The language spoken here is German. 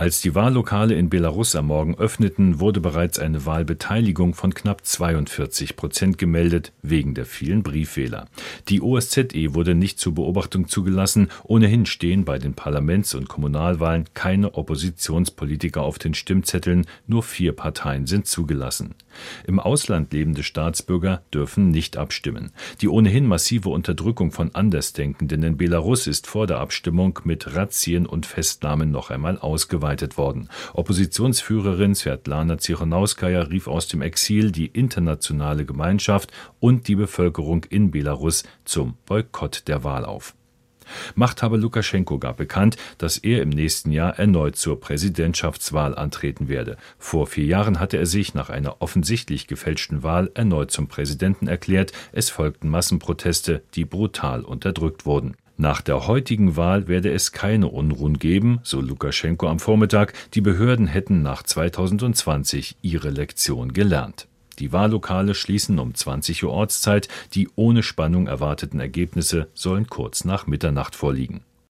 Als die Wahllokale in Belarus am Morgen öffneten, wurde bereits eine Wahlbeteiligung von knapp 42 Prozent gemeldet, wegen der vielen Briefwähler. Die OSZE wurde nicht zur Beobachtung zugelassen. Ohnehin stehen bei den Parlaments- und Kommunalwahlen keine Oppositionspolitiker auf den Stimmzetteln, nur vier Parteien sind zugelassen. Im Ausland lebende Staatsbürger dürfen nicht abstimmen. Die ohnehin massive Unterdrückung von Andersdenkenden in Belarus ist vor der Abstimmung mit Razzien und Festnahmen noch einmal ausgeweitet ausgeweitet worden. Oppositionsführerin Svetlana Tsikhanouskaya rief aus dem Exil die internationale Gemeinschaft und die Bevölkerung in Belarus zum Boykott der Wahl auf. Machthaber Lukaschenko gab bekannt, dass er im nächsten Jahr erneut zur Präsidentschaftswahl antreten werde. Vor vier Jahren hatte er sich nach einer offensichtlich gefälschten Wahl erneut zum Präsidenten erklärt. Es folgten Massenproteste, die brutal unterdrückt wurden. Nach der heutigen Wahl werde es keine Unruhen geben, so Lukaschenko am Vormittag. Die Behörden hätten nach 2020 ihre Lektion gelernt. Die Wahllokale schließen um 20 Uhr Ortszeit. Die ohne Spannung erwarteten Ergebnisse sollen kurz nach Mitternacht vorliegen.